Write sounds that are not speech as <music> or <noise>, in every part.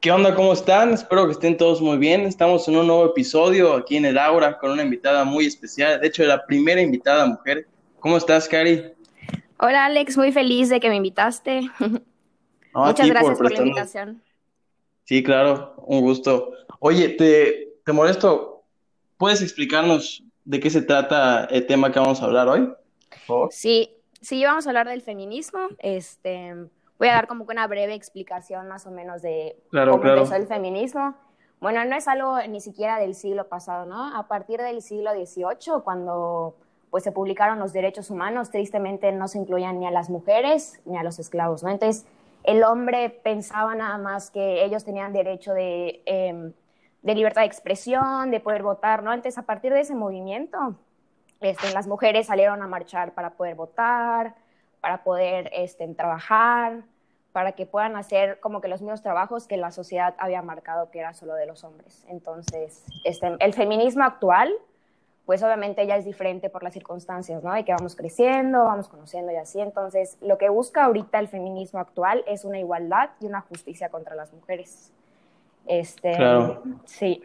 ¿Qué onda? ¿Cómo están? Espero que estén todos muy bien. Estamos en un nuevo episodio aquí en el Aura con una invitada muy especial. De hecho, la primera invitada mujer. ¿Cómo estás, Cari? Hola, Alex. Muy feliz de que me invitaste. <laughs> Muchas gracias por, la invitación. Sí, claro. Un gusto. Oye, te, te molesto. ¿Puedes explicarnos de qué se trata el tema que vamos a hablar hoy? Sí, sí, vamos a hablar del feminismo. Este, voy a dar como que una breve explicación más o menos de cómo empezó el feminismo. Bueno, no es algo ni siquiera del siglo pasado, ¿no? A partir del siglo XVIII, cuando pues se publicaron los derechos humanos, tristemente no se incluían ni a las mujeres ni a los esclavos, ¿no? Entonces, el hombre pensaba nada más que ellos tenían derecho de, em, de libertad de expresión, de poder votar, ¿no? Entonces, a partir de ese movimiento, este, las mujeres salieron a marchar para poder votar, para poder este, trabajar, para que puedan hacer como que los mismos trabajos que la sociedad había marcado que era solo de los hombres. Entonces, este, el feminismo actual, pues obviamente ya es diferente por las circunstancias, ¿no? De que vamos creciendo, vamos conociendo y así. Entonces, lo que busca ahorita el feminismo actual es una igualdad y una justicia contra las mujeres. Este, claro. Sí.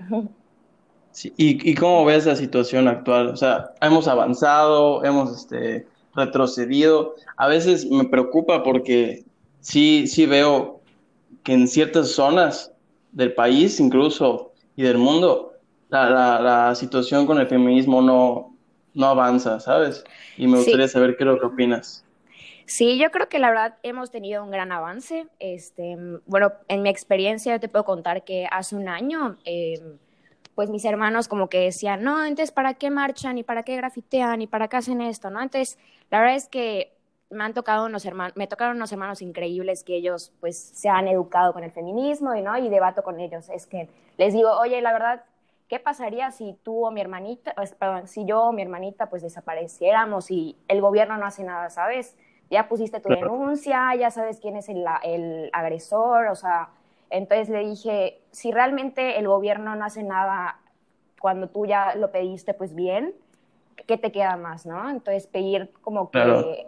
sí. ¿Y, ¿Y cómo ves la situación actual? O sea, hemos avanzado, hemos este, retrocedido. A veces me preocupa porque sí, sí veo que en ciertas zonas del país incluso y del mundo, la, la, situación con el feminismo no, no avanza, ¿sabes? Y me gustaría saber qué es lo que opinas. Sí, yo creo que la verdad hemos tenido un gran avance. Este, bueno, en mi experiencia yo te puedo contar que hace un año, eh, pues mis hermanos como que decían, no, entonces, ¿para qué marchan y para qué grafitean y para qué hacen esto? ¿no? Entonces, la verdad es que me han tocado unos hermanos, me tocaron unos hermanos increíbles que ellos pues se han educado con el feminismo y no y debato con ellos. Es que les digo, oye, la verdad, ¿qué pasaría si tú o mi hermanita, perdón, si yo o mi hermanita pues desapareciéramos y el gobierno no hace nada, ¿sabes? Ya pusiste tu denuncia, ya sabes quién es el, el agresor, o sea, entonces le dije, si realmente el gobierno no hace nada cuando tú ya lo pediste, pues bien, ¿qué te queda más, no? Entonces pedir como que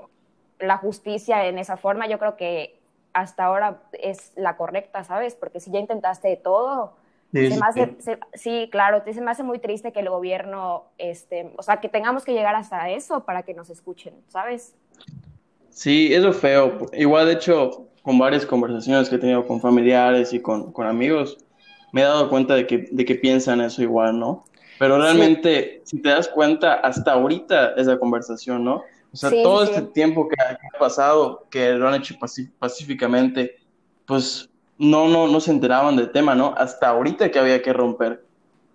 la justicia en esa forma, yo creo que hasta ahora es la correcta, ¿sabes? Porque si ya intentaste de todo, sí, sí, claro, se me hace muy triste que el gobierno, este, o sea, que tengamos que llegar hasta eso para que nos escuchen, ¿sabes? Sí, eso es feo. Igual, de hecho, con varias conversaciones que he tenido con familiares y con, con amigos, me he dado cuenta de que, de que piensan eso igual, ¿no? Pero realmente, si te das cuenta, hasta ahorita esa conversación, ¿no? O sea, todo este tiempo que ha, pasado, que lo han hecho pacíficamente, pues no, no, no se enteraban del tema, ¿no? Hasta ahorita que había que romper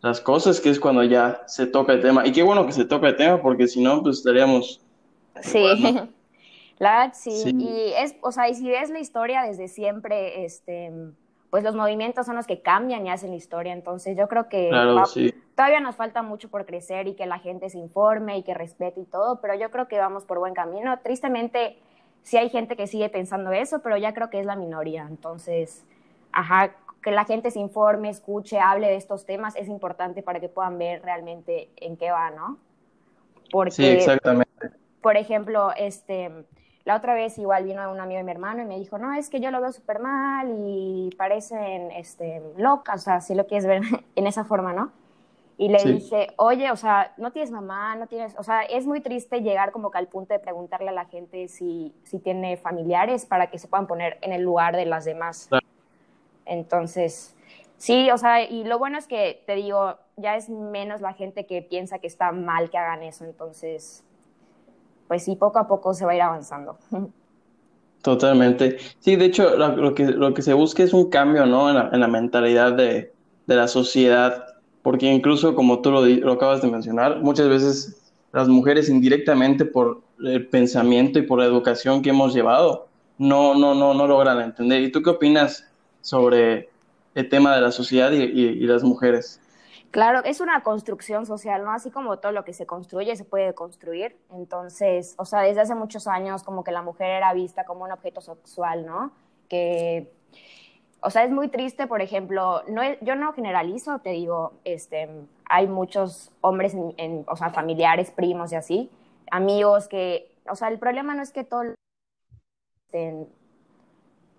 las cosas, que es cuando ya se toca el tema. Y qué bueno que se toca el tema, porque si no, pues estaríamos... Sí, <laughs> la verdad sí. Y es, o sea, y si ves la historia desde siempre, este, pues los movimientos son los que cambian y hacen la historia. Entonces yo creo que todavía nos falta mucho por crecer y que la gente se informe y que respete y todo, pero yo creo que vamos por buen camino. Tristemente sí hay gente que sigue pensando eso, pero ya creo que es la minoría. Entonces, ajá, que la gente se informe, escuche, hable de estos temas es importante para que puedan ver realmente en qué va, ¿no? Porque, sí, exactamente. Por ejemplo, este la otra vez igual vino un amigo de mi hermano y me dijo, no, es que yo lo veo súper mal y parecen este, locas, o sea, si lo quieres ver <laughs> en esa forma, ¿no? Y le dije, oye, o sea, no tienes mamá, no tienes, o sea, es muy triste llegar como que al punto de preguntarle a la gente si, si tiene familiares para que se puedan poner en el lugar de las demás. Entonces, sí, o sea, y lo bueno es que, te digo, ya es menos la gente que piensa que está mal que hagan eso, entonces pues sí, poco a poco se va a ir avanzando. Totalmente. Sí, de hecho, lo, que, lo que se busca es un cambio, ¿no? En la, mentalidad de, la sociedad, porque incluso, como tú lo, lo acabas de mencionar, muchas veces las mujeres indirectamente por el pensamiento y por la educación que hemos llevado, no, no, no, no logran entender. ¿Y tú qué opinas sobre el tema de la sociedad y las mujeres? Claro, es una construcción social, ¿no? Así como todo lo que se construye se puede construir. Entonces, o sea, desde hace muchos años como que la mujer era vista como un objeto sexual, ¿no? Que, o sea, es muy triste, por ejemplo, no, yo no generalizo, te digo, este, hay muchos hombres, en, o sea, familiares, primos y así, amigos que, o sea, el problema no es que todos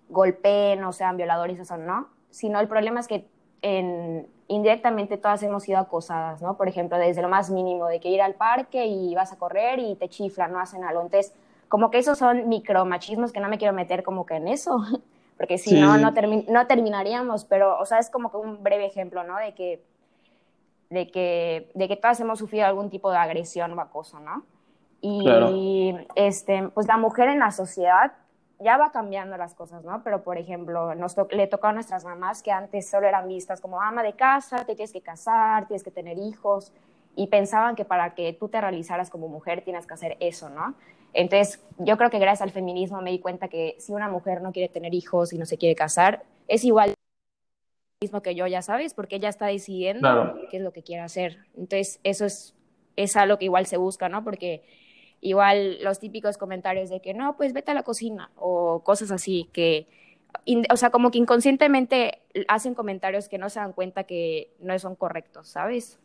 golpeen o sean violadores, eso no, sino el problema es que en, indirectamente todas hemos sido acosadas, ¿no? Por ejemplo, desde lo más mínimo, de que ir al parque y vas a correr y te chiflan, no hacen algo. Entonces, como que esos son micromachismos que no me quiero meter como que en eso, <laughs> porque si no, no, no terminaríamos, pero, o sea, es como que un breve ejemplo, ¿no? De que, de que, de que todas hemos sufrido algún tipo de agresión o acoso, ¿no? Y, este, pues la mujer en la sociedad ya va cambiando las cosas, ¿no? Pero, por ejemplo, nos le tocó a nuestras mamás que antes solo eran vistas como ama de casa, te tienes que casar, tienes que tener hijos, y pensaban que para que tú te realizaras como mujer tienes que hacer eso, ¿no? Entonces, yo creo que gracias al feminismo me di cuenta que si una mujer no quiere tener hijos y no se quiere casar, es igual mismo que yo, ya sabes, porque ella está decidiendo qué es lo que quiere hacer. Entonces, eso es, es algo que igual se busca, ¿no? Porque igual los típicos comentarios de que no, pues vete a la cocina o cosas así que, o sea, como que inconscientemente hacen comentarios que no se dan cuenta que no son correctos, ¿sabes?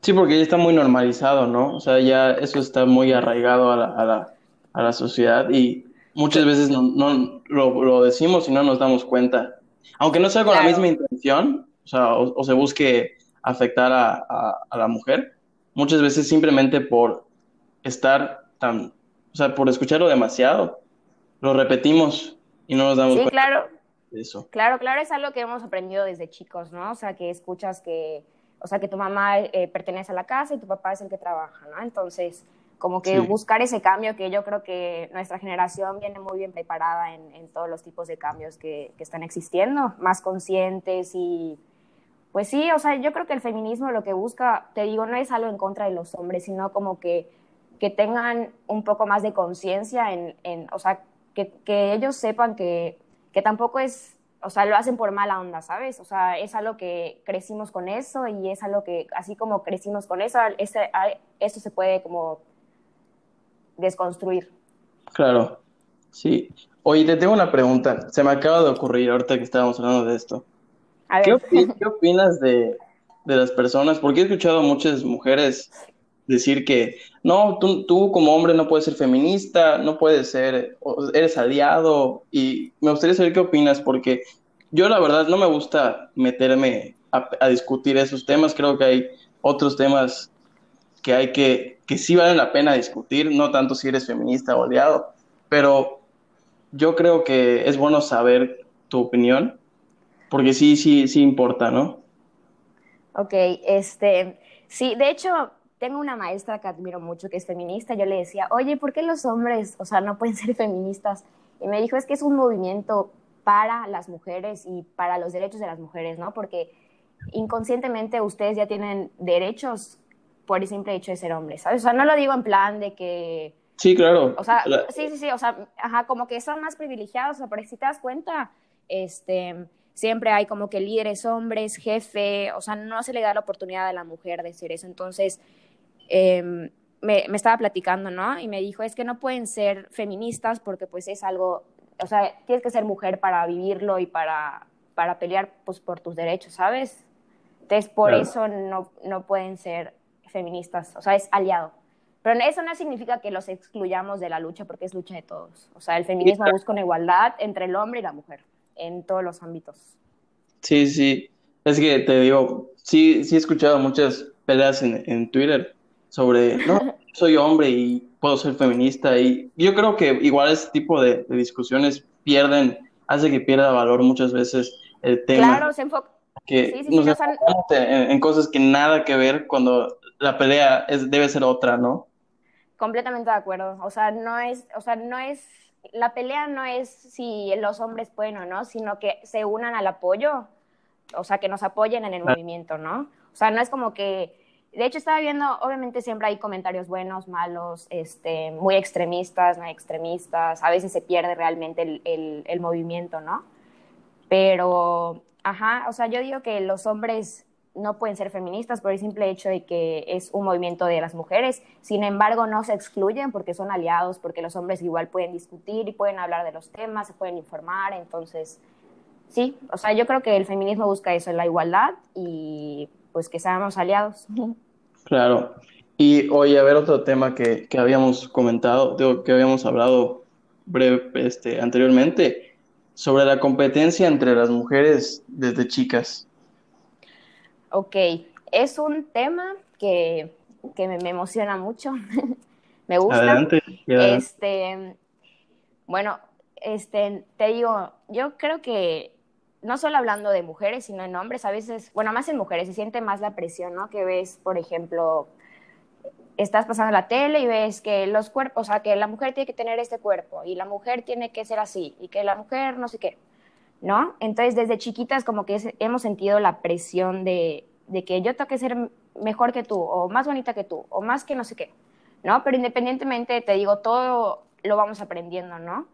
Sí, porque ya está muy normalizado, ¿no? O sea, ya eso está muy arraigado a la, a la, a la sociedad y muchas veces no, no lo, lo, decimos y no nos damos cuenta. Aunque no sea con la misma intención, o sea, o, se busque afectar a, a, a la mujer, muchas veces simplemente por estar tan, o sea, por escucharlo demasiado, lo repetimos y no nos damos sí, cuenta claro. de eso. Claro, claro, es algo que hemos aprendido desde chicos, ¿no? O sea, que escuchas que, o sea, que tu mamá eh, pertenece a la casa y tu papá es el que trabaja, ¿no? Entonces, como que Sí. buscar ese cambio que yo creo que nuestra generación viene muy bien preparada en, en todos los tipos de cambios que, que están existiendo, más conscientes y pues sí, o sea, yo creo que el feminismo lo que busca, te digo, no es algo en contra de los hombres, sino como que, que tengan un poco más de conciencia en, en, o sea, que, que ellos sepan que, que tampoco es, o sea, lo hacen por mala onda, ¿sabes? O sea, es algo que crecimos con eso y es algo que, así como crecimos con eso, ese, eso se puede como desconstruir. Claro, sí. Oye, te tengo una pregunta. Se me acaba de ocurrir ahorita que estábamos hablando de esto. A ¿Qué, ver, opi- qué opinas de, de las personas? Porque he escuchado a muchas mujeres decir que no, tú, tú como hombre no puedes ser feminista, no puedes ser, eres aliado. Y me gustaría saber qué opinas, porque yo la verdad no me gusta meterme a, a discutir esos temas. Creo que hay otros temas que hay que, que sí valen la pena discutir, no tanto si eres feminista o aliado, pero yo creo que es bueno saber tu opinión, porque sí, sí, sí importa, ¿no? ok, este, sí, de hecho, tengo una maestra que admiro mucho que es feminista. Yo le decía, oye, ¿por qué los hombres, o sea, no pueden ser feministas? Y me dijo, es que es un movimiento para las mujeres y para los derechos de las mujeres, ¿no? Porque inconscientemente ustedes ya tienen derechos por el simple hecho de ser hombres, ¿sabes? O sea, no lo digo en plan de que, Sí, claro. o sea, La- sí, sí, sí, o sea, ajá, como que son más privilegiados, o sea, porque si te das cuenta, este, siempre hay como que líderes hombres, jefe, o sea, no se le da la oportunidad a la mujer de ser eso. Entonces, eh, me, me estaba platicando, ¿no? Y me dijo, es que no pueden ser feministas porque pues es algo, o sea, tienes que ser mujer para vivirlo y para, para pelear pues por tus derechos, ¿sabes? Entonces, por Claro. eso no, no pueden ser feministas, o sea, es aliado. Pero eso no significa que los excluyamos de la lucha porque es lucha de todos. O sea, el feminismo claro. busca una igualdad entre el hombre y la mujer en todos los ámbitos. Sí, sí. Es que te digo, sí, sí he escuchado muchas peleas en, en Twitter sobre, no, <laughs> soy hombre y puedo ser feminista. Y yo creo que igual ese tipo de, de discusiones pierden, hace que pierda valor muchas veces el tema. Claro, se enfoca. que Sí, sí, sí, nos enfocamos en, en cosas que nada que ver cuando la pelea es, debe ser otra, ¿no? Completamente de acuerdo. O sea, no es, o sea, no es, la pelea no es si los hombres pueden o no, sino que se unan al apoyo, o sea, que nos apoyen en el Claro. movimiento, ¿no? O sea, no es como que, de hecho estaba viendo, obviamente siempre hay comentarios buenos, malos, este, muy extremistas, no extremistas, a veces se pierde realmente el, el, el movimiento, ¿no? Pero, ajá, o sea, yo digo que los hombres no pueden ser feministas por el simple hecho de que es un movimiento de las mujeres. Sin embargo, no se excluyen porque son aliados, porque los hombres igual pueden discutir y pueden hablar de los temas, se pueden informar. Entonces, sí, o sea, yo creo que el feminismo busca eso, la igualdad y pues que seamos aliados. Claro. Y oye, a ver otro tema que, que habíamos comentado, digo, que habíamos hablado breve, este, anteriormente, sobre la competencia entre las mujeres desde chicas. Ok, es un tema que, me, emociona mucho, <laughs> me gusta. Adelante, Este, bueno, este, te digo, yo creo que no solo hablando de mujeres, sino en hombres, a veces, bueno, más en mujeres, se siente más la presión, ¿no? Que ves, por ejemplo, estás pasando la tele y ves que los cuerpos, o sea, que la mujer tiene que tener este cuerpo y la mujer tiene que ser así y que la mujer no sé qué, ¿no? Entonces, desde chiquitas como que hemos sentido la presión de, de que yo tengo que ser mejor que tú o más bonita que tú o más que no sé qué, ¿no? Pero independientemente, te digo, todo lo vamos aprendiendo, ¿no?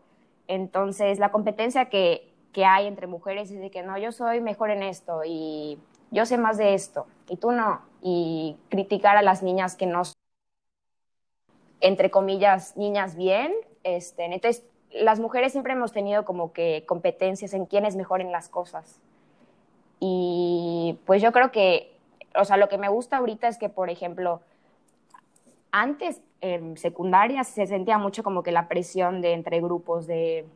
Entonces, la competencia que, que hay entre mujeres es de que no, yo soy mejor en esto y yo sé más de esto y tú no. Y criticar a las niñas que no son, entre comillas, niñas bien. Este, entonces, las mujeres siempre hemos tenido como que competencias en quién es mejor en las cosas. Y pues yo creo que, o sea, lo que me gusta ahorita es que, por ejemplo, antes en secundaria se sentía mucho como que la presión de entre grupos de,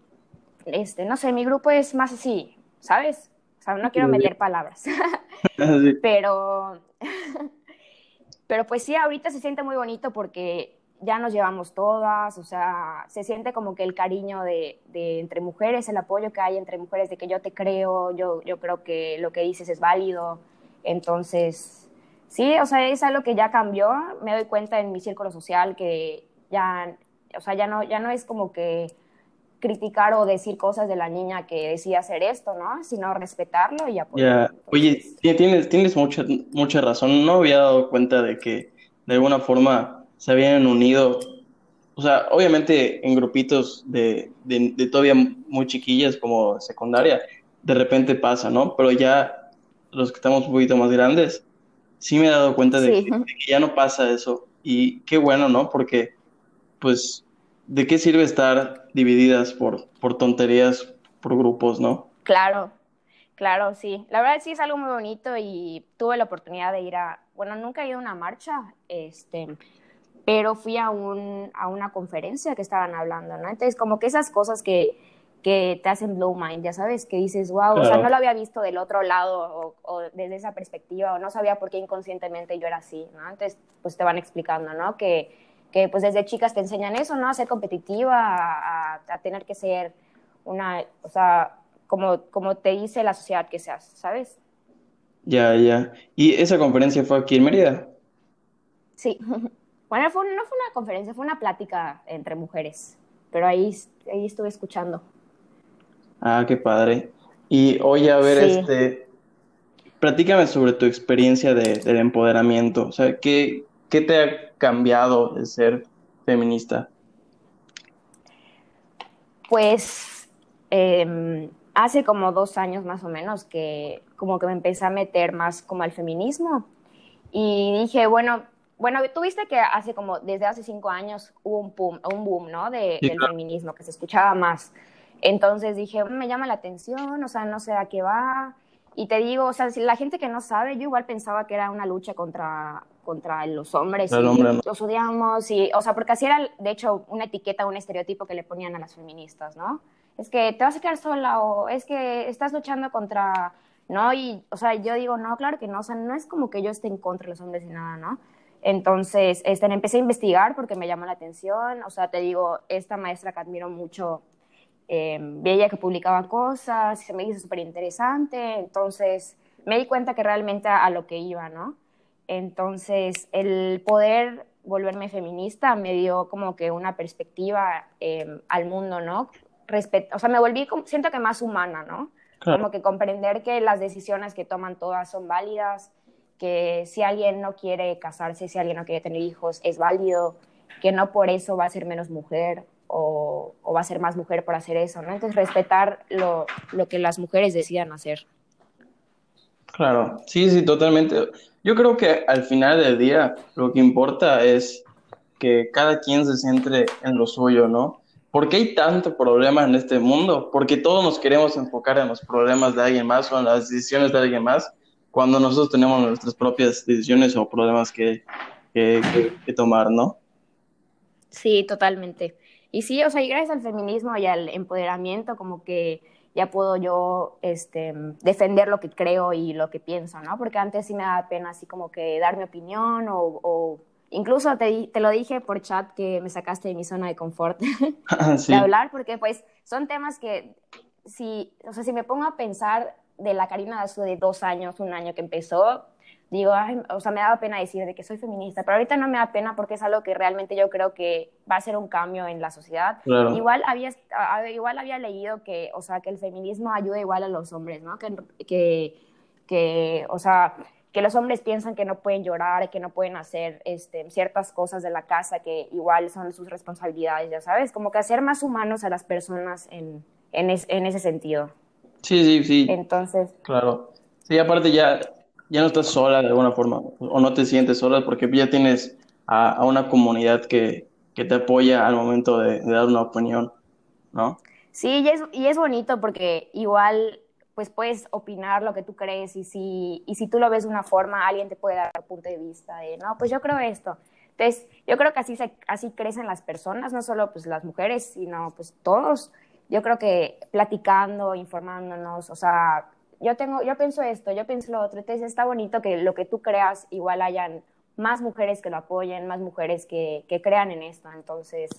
este, no sé, mi grupo es más así, ¿sabes? O sea, no quiero meter palabras, <laughs> pero, <laughs> pero pues sí, ahorita se siente muy bonito porque ya nos llevamos todas, o sea, se siente como que el cariño de, de, entre mujeres, el apoyo que hay entre mujeres, de que yo te creo, yo, yo creo que lo que dices es válido, entonces Sí, o sea, es algo que ya cambió. Me doy cuenta en mi círculo social que ya, o sea, ya no, ya no es como que criticar o decir cosas de la niña que decía hacer esto, ¿no? Sino respetarlo y apoyarlo. Oye, tienes, tienes mucha, mucha razón. No había dado cuenta de que de alguna forma se habían unido, o sea, obviamente en grupitos de, de, de todavía muy chiquillas como secundaria, de repente pasa, ¿no? Pero ya los que estamos un poquito más grandes, sí me he dado cuenta de, que, ya no pasa eso. Y qué bueno, ¿no? Porque, pues, ¿de qué sirve estar divididas por, por tonterías, por grupos, ¿no? Claro, claro, sí. La verdad sí es algo muy bonito y tuve la oportunidad de ir a, bueno, nunca he ido a una marcha, este, pero fui a, un, a una conferencia que estaban hablando, ¿no? Entonces, como que esas cosas que que te hacen blow mind, ya sabes, que dices, wow, o sea, no lo había visto del otro lado o, desde esa perspectiva, o no sabía por qué inconscientemente yo era así, ¿no? Entonces, pues te van explicando, ¿no? Que, que pues desde chicas te enseñan eso, ¿no? A ser competitiva, a, a, tener que ser una, o sea, como, como te dice la sociedad que seas, ¿sabes? Ya, ya. ¿Y esa conferencia fue aquí en Mérida? Sí. <laughs> Bueno, fue, no fue una conferencia, fue una plática entre mujeres, pero ahí, ahí estuve escuchando. Ah, qué padre. Y oye, a ver, este, platícame sobre tu experiencia de, del empoderamiento. O sea, ¿qué, ¿qué te ha cambiado de ser feminista? Pues em, hace como dos años más o menos que como que me empecé a meter más como al feminismo y dije, bueno, bueno, tuviste que hace como, desde hace cinco años hubo un boom, un boom ¿no? De, del feminismo, que se escuchaba más. Entonces dije, me llama la atención, o sea, no sé a qué va. Y te digo, o sea, si la gente que no sabe, yo igual pensaba que era una lucha contra, contra los hombres. y Los odiamos, y, o sea, porque así era, de hecho, una etiqueta, un estereotipo que le ponían a las feministas, ¿no? Es que te vas a quedar sola o es que estás luchando contra, ¿no? Y, o sea, yo digo, no, claro que no, o sea, no es como que yo esté en contra de los hombres ni nada, ¿no? Entonces, este, empecé a investigar porque me llamó la atención, o sea, te digo, esta maestra que admiro mucho eh, veía que publicaba cosas se me hizo súper interesante, entonces me di cuenta que realmente a, lo que iba, ¿no? Entonces, el poder volverme feminista me dio como que una perspectiva em, al mundo, ¿no? o sea, me volví, siento que más humana, ¿no? Como que comprender que las decisiones que toman todas son válidas, que si alguien no quiere casarse, si alguien no quiere tener hijos, es válido, que no por eso va a ser menos mujer, o, va a ser más mujer por hacer eso, ¿no? Entonces, respetar lo, lo que las mujeres decidan hacer. Claro, sí, sí, totalmente. Yo creo que al final del día lo que importa es que cada quien se centre en lo suyo, ¿no? ¿Por qué hay tanto problema en este mundo? Porque todos nos queremos enfocar en los problemas de alguien más o en las decisiones de alguien más, cuando nosotros tenemos nuestras propias decisiones o problemas que, que, que tomar, ¿no? Sí, totalmente. y sí, o sea, y gracias al feminismo y al empoderamiento, como que ya puedo yo este, defender lo que creo y lo que pienso, ¿no? Porque antes sí me daba pena así como que dar mi opinión o, incluso te, te, lo dije por chat que me sacaste de mi zona de confort <laughs> <laughs> de hablar, porque pues son temas que si, o sea, si me pongo a pensar de la Karina Dazu de dos años, un año que empezó, digo, o sea, me daba pena decir de que soy feminista, pero ahorita no me da pena porque es algo que realmente yo creo que va a ser un cambio en la sociedad. Igual había, igual había leído que, o sea, que el feminismo ayuda igual a los hombres, ¿no? Que, que, que o sea, que los hombres piensan que no pueden llorar, que no pueden hacer este, ciertas cosas de la casa que igual son sus responsabilidades, ya sabes, como que hacer más humanos a las personas en, en, en ese sentido. Sí, sí, sí. Entonces. Claro. Sí, aparte ya ya no estás sola de alguna forma, o no te sientes sola porque ya tienes a, una comunidad que, que, te apoya al momento de, dar una opinión, ¿no? Sí, y es, y es bonito porque igual pues puedes opinar lo que tú crees y si, y si tú lo ves de una forma, alguien te puede dar un punto de vista de, no, pues yo creo esto. Entonces, yo creo que así, se, así crecen las personas, no solo pues las mujeres, sino pues todos. Yo creo que platicando, informándonos, o sea, yo tengo, yo pienso esto, yo pienso lo otro, entonces está bonito que lo que tú creas igual hayan más mujeres que lo apoyen, más mujeres que, que crean en esto, entonces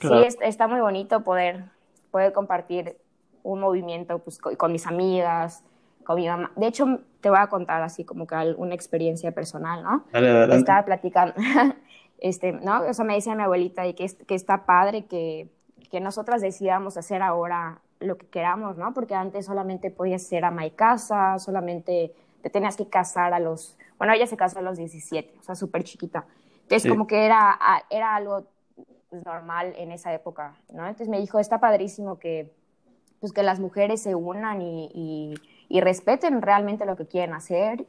sí, está muy bonito poder, poder compartir un movimiento pues, con, mis amigas, con mi mamá. De hecho, te voy a contar así como que una experiencia personal, ¿no? Estaba platicando, <laughs> este, ¿no? O sea, me decía mi abuelita y que, que está padre que, que nosotras decidamos hacer ahora lo que queramos, ¿no? Porque antes solamente podías ser ama y casa, solamente te tenías que casar a los, bueno, ella se casó a los 17, o sea, súper chiquita. Entonces, como que era, era algo normal en esa época, ¿no? Entonces me dijo, está padrísimo que, pues, que las mujeres se unan y, y, respeten realmente lo que quieren hacer.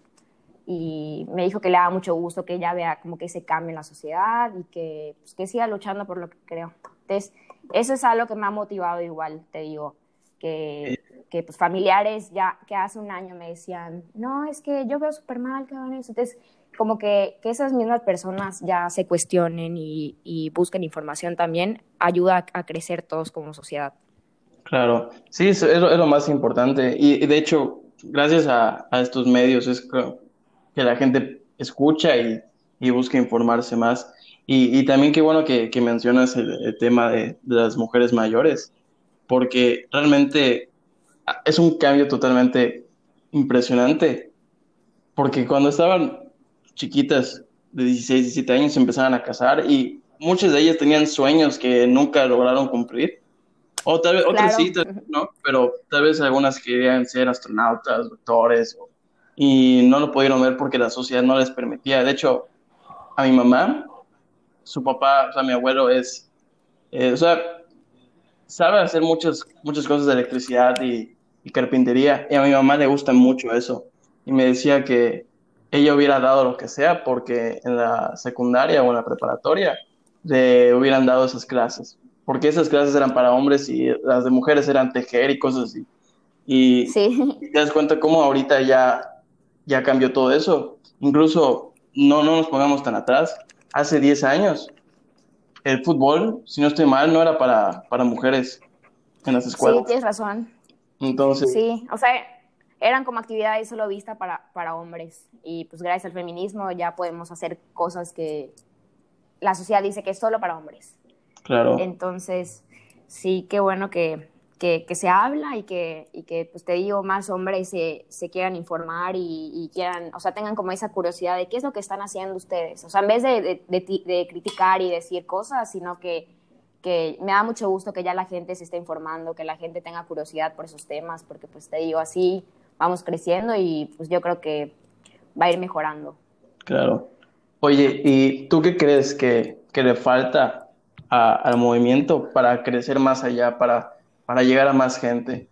Y me dijo que le da mucho gusto que ella vea como que se cambie en la sociedad y que, pues, que siga luchando por lo que creo. Entonces, eso es algo que me ha motivado igual, te digo que, que pues, familiares ya que hace un año me decían, no, es que yo veo súper mal que hagan eso. Entonces, como que, que, esas mismas personas ya se cuestionen y, y busquen información también, ayuda a, crecer todos como sociedad. Claro, sí, es, es, lo, más importante. Y, de hecho, gracias a, a, estos medios es que, la gente escucha y, y busca informarse más. Y, y, también qué bueno que, que mencionas el, el tema de, de, las mujeres mayores, porque realmente es un cambio totalmente impresionante, porque cuando estaban chiquitas de 16, 17 años se empezaban a casar y muchas de ellas tenían sueños que nunca lograron cumplir. O tal vez otras sí, ¿no? Pero tal vez algunas querían ser astronautas, doctores, y no lo pudieron ver porque la sociedad no les permitía. De hecho, a mi mamá, su papá, o sea, mi abuelo es, eh, o sea, sabe hacer muchas, muchas cosas de electricidad y, carpintería, y a mi mamá le gusta mucho eso. Y me decía que ella hubiera dado lo que sea porque en la secundaria o en la preparatoria le hubieran dado esas clases, porque esas clases eran para hombres y las de mujeres eran tejer y cosas así. Y, sí. te das cuenta cómo ahorita ya, ya cambió todo eso. Incluso no, no nos pongamos tan atrás. Hace 10 años el fútbol, si no estoy mal, no era para, para mujeres en las escuelas. Sí, tienes razón. Entonces. Sí, o sea, eran como actividades solo vistas para, para hombres. Y pues gracias al feminismo ya podemos hacer cosas que la sociedad dice que es solo para hombres. Claro. Entonces, sí, qué bueno que, que, se habla y que, y que, pues te digo, más hombres se, se quieran informar y, quieran, o sea, tengan como esa curiosidad de qué es lo que están haciendo ustedes. O sea, en vez de, de, criticar y decir cosas, sino que, que me da mucho gusto que ya la gente se esté informando, que la gente tenga curiosidad por esos temas, porque pues te digo, así vamos creciendo y pues yo creo que va a ir mejorando. Claro. Oye, ¿y tú qué crees que, que le falta al movimiento para crecer más allá, para para llegar a más gente?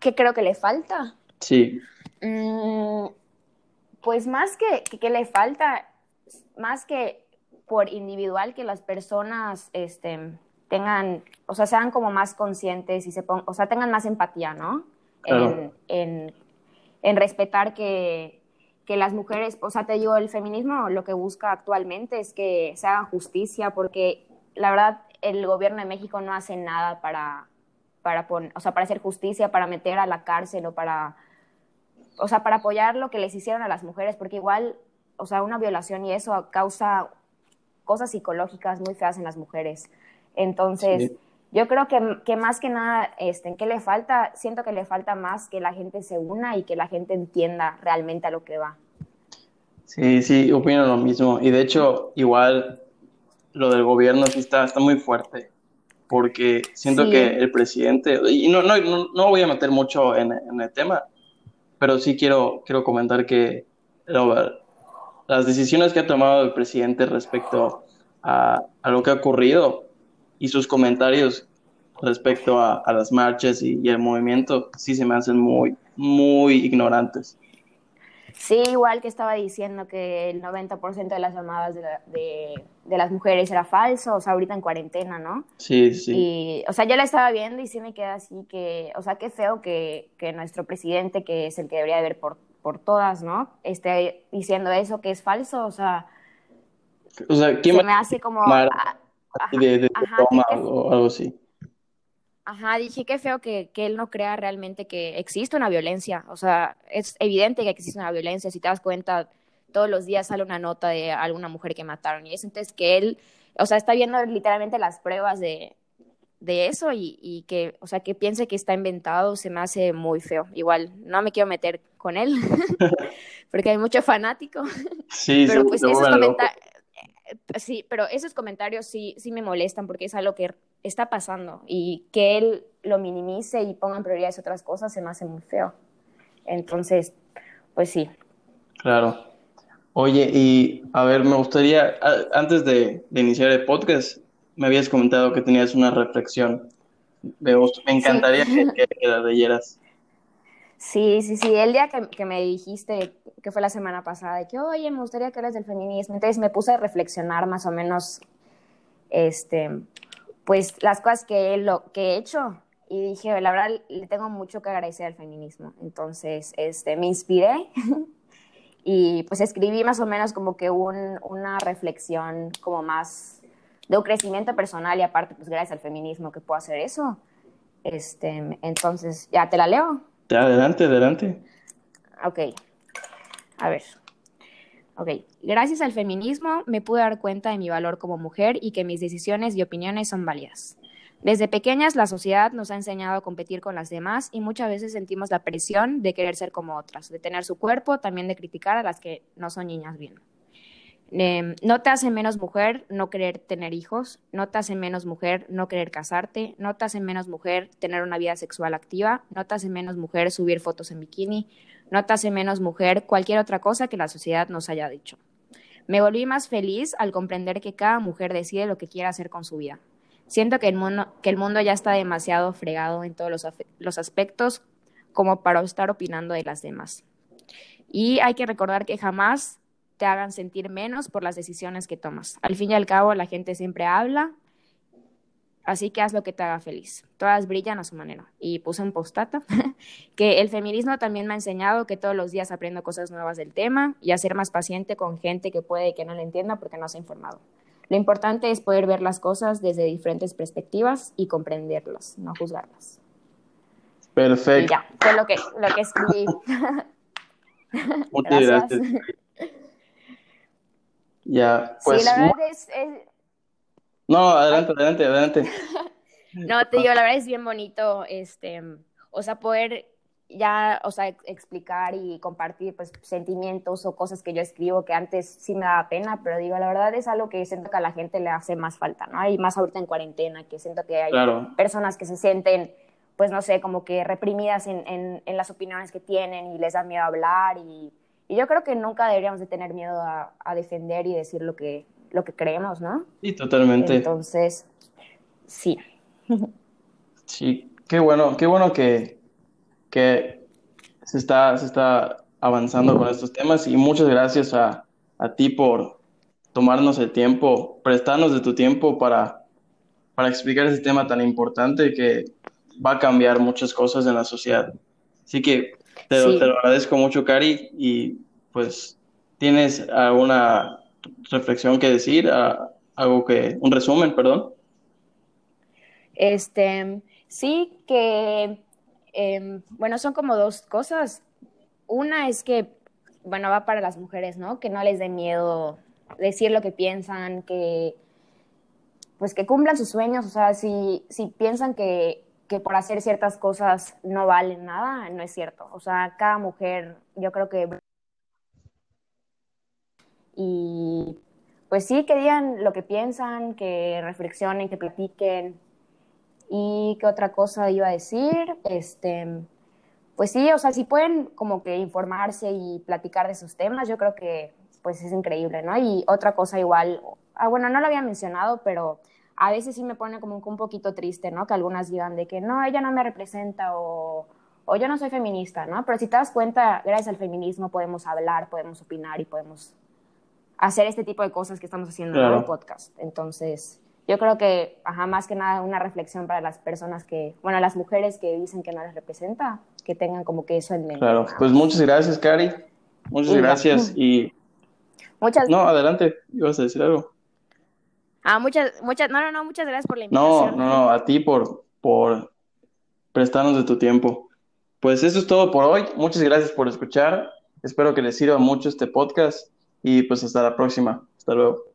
¿Qué creo que le falta? Sí. Mm, pues más que, que, le falta, más que por individual, que las personas este, tengan, o sea, sean como más conscientes y se pongan, o sea, tengan más empatía, ¿no? En, en, respetar que, que las mujeres, o sea, te digo, el feminismo lo que busca actualmente es que se haga justicia, porque la verdad el gobierno de México no hace nada para, para, o sea, para hacer justicia, para meter a la cárcel o para, o sea, para apoyar lo que les hicieron a las mujeres, porque igual, o sea, una violación y eso causa cosas psicológicas muy feas en las mujeres. Entonces, yo creo que, que, más que nada, este, ¿qué le falta? Siento que le falta más que la gente se una y que la gente entienda realmente a lo que va. Sí, sí, opino lo mismo. Y de hecho, igual lo del gobierno sí está, está muy fuerte, porque siento que el presidente, y no, no, no, voy a meter mucho en, en, el tema, pero sí quiero, quiero comentar que las decisiones que ha tomado el presidente respecto a, a lo que ha ocurrido y sus comentarios respecto a, las marchas y, el movimiento sí se me hacen muy, muy ignorantes. Sí, igual que estaba diciendo que el 90% de las llamadas de, las mujeres era falso, o sea, ahorita en cuarentena, ¿no? Sí, sí. Y, o sea, yo la estaba viendo y sí me queda así que, o sea, qué feo que, nuestro presidente, que es el que debería ver por, por todas, ¿no? Esté diciendo eso que es falso, o sea... O sea, ¿quién se me hace como de, o algo así. Ajá, dije que feo que, que, él no crea realmente que existe una violencia. O sea, es evidente que existe una violencia. Si te das cuenta, todos los días sale una nota de alguna mujer que mataron. Y es entonces que él, o sea, está viendo literalmente las pruebas de, de eso y, y, que, o sea, que piense que está inventado se me hace muy feo. Igual, no me quiero meter con él, <laughs> porque hay mucho fanático. <laughs> Sí, Pero pues esos comentarios sí, pero esos comentarios sí, sí me molestan porque es algo que está pasando y que él lo minimice y ponga en prioridades otras cosas se me hace muy feo. Entonces, pues sí. Claro. Oye, y a ver, me gustaría, antes de, iniciar el podcast, me habías comentado que tenías una reflexión. Me, encantaría que, que, la leyeras. Sí, sí, sí. El día que, que, me dijiste, que fue la semana pasada, de que, oye, me gustaría que eres del feminismo, entonces me puse a reflexionar más o menos, este, pues las cosas que, lo, que he hecho y dije, la verdad, le tengo mucho que agradecer al feminismo. Entonces, este, me inspiré <laughs> y pues escribí más o menos como que un, una reflexión como más de un crecimiento personal y aparte, pues gracias al feminismo que puedo hacer eso. Este, entonces, ya te la leo. Adelante, adelante. Ok. A ver. Ok. Gracias al feminismo me pude dar cuenta de mi valor como mujer y que mis decisiones y opiniones son válidas. Desde pequeñas la sociedad nos ha enseñado a competir con las demás y muchas veces sentimos la presión de querer ser como otras, de tener su cuerpo, también de criticar a las que no son niñas bien. Em, no te hace menos mujer no querer tener hijos, no te hace menos mujer no querer casarte, no te hace menos mujer tener una vida sexual activa, no te hace menos mujer subir fotos en bikini, no te hace menos mujer cualquier otra cosa que la sociedad nos haya dicho. Me volví más feliz al comprender que cada mujer decide lo que quiere hacer con su vida. Siento que el mundo, que el mundo ya está demasiado fregado en todos los, los aspectos como para estar opinando de las demás. Y hay que recordar que jamás te hagan sentir menos por las decisiones que tomas. Al fin y al cabo, la gente siempre habla, así que haz lo que te haga feliz. Todas brillan a su manera. Y puse un postata <laughs> que el feminismo también me ha enseñado que todos los días aprendo cosas nuevas del tema y a ser más paciente con gente que puede que no lo entienda porque no se ha informado. Lo importante es poder ver las cosas desde diferentes perspectivas y comprenderlas, no juzgarlas. Perfecto. ya, fue lo que, lo que escribí. <laughs> Muchas gracias. Ya, pues. Sí, la verdad es, No, adelante, adelante, adelante. <laughs> no, te digo, la verdad es bien bonito, este, o sea, poder ya, o sea, explicar y compartir, pues, sentimientos o cosas que yo escribo que antes sí me daba pena, pero digo, la verdad es algo que siento que a la gente le hace más falta, ¿no? Hay más ahorita en cuarentena, que siento que hay personas que se sienten, pues, no sé, como que reprimidas en, en, en las opiniones que tienen y les da miedo hablar y y yo creo que nunca deberíamos de tener miedo a, defender y decir lo que, lo que creemos, ¿no? Sí, totalmente. Entonces, sí. Sí, qué bueno, qué bueno que, que se, está, se está avanzando con estos temas y muchas gracias a, a ti por tomarnos el tiempo, prestarnos de tu tiempo para, para explicar ese tema tan importante que va a cambiar muchas cosas en la sociedad. Así que te, te lo agradezco mucho, Cari, y pues, ¿tienes alguna reflexión que decir? algo que, un resumen, perdón. Este, sí, que, em, bueno, son como dos cosas. Una es que, bueno, va para las mujeres, ¿no? Que no les dé miedo decir lo que piensan, que, pues que cumplan sus sueños, o sea, si, si piensan que, que por hacer ciertas cosas no valen nada, no es cierto. O sea, cada mujer, yo creo que... Y pues sí, que digan lo que piensan, que reflexionen, que platiquen. ¿Y qué otra cosa iba a decir? Este, pues sí, o sea, si pueden como que informarse y platicar de sus temas, yo creo que pues es increíble, ¿no? Y otra cosa igual, ah, bueno, no lo había mencionado, pero a veces sí me pone como un poquito triste, ¿no? Que algunas digan de que no, ella no me representa o, o yo no soy feminista, ¿no? Pero si te das cuenta, gracias al feminismo podemos hablar, podemos opinar y podemos hacer este tipo de cosas que estamos haciendo en el podcast. Entonces, yo creo que, ajá, más que nada, una reflexión para las personas que, bueno, las mujeres que dicen que no les representa, que tengan como que eso en mente. Claro, pues muchas gracias, Cari. Muchas gracias <laughs> y... Muchas... No, adelante, ibas a decir algo. Ah, muchas, muchas, no, no, no, muchas gracias por la invitación. No, no, no, a ti por, por prestarnos de tu tiempo. Pues eso es todo por hoy. Muchas gracias por escuchar. Espero que les sirva mucho este podcast y pues hasta la próxima. Hasta luego.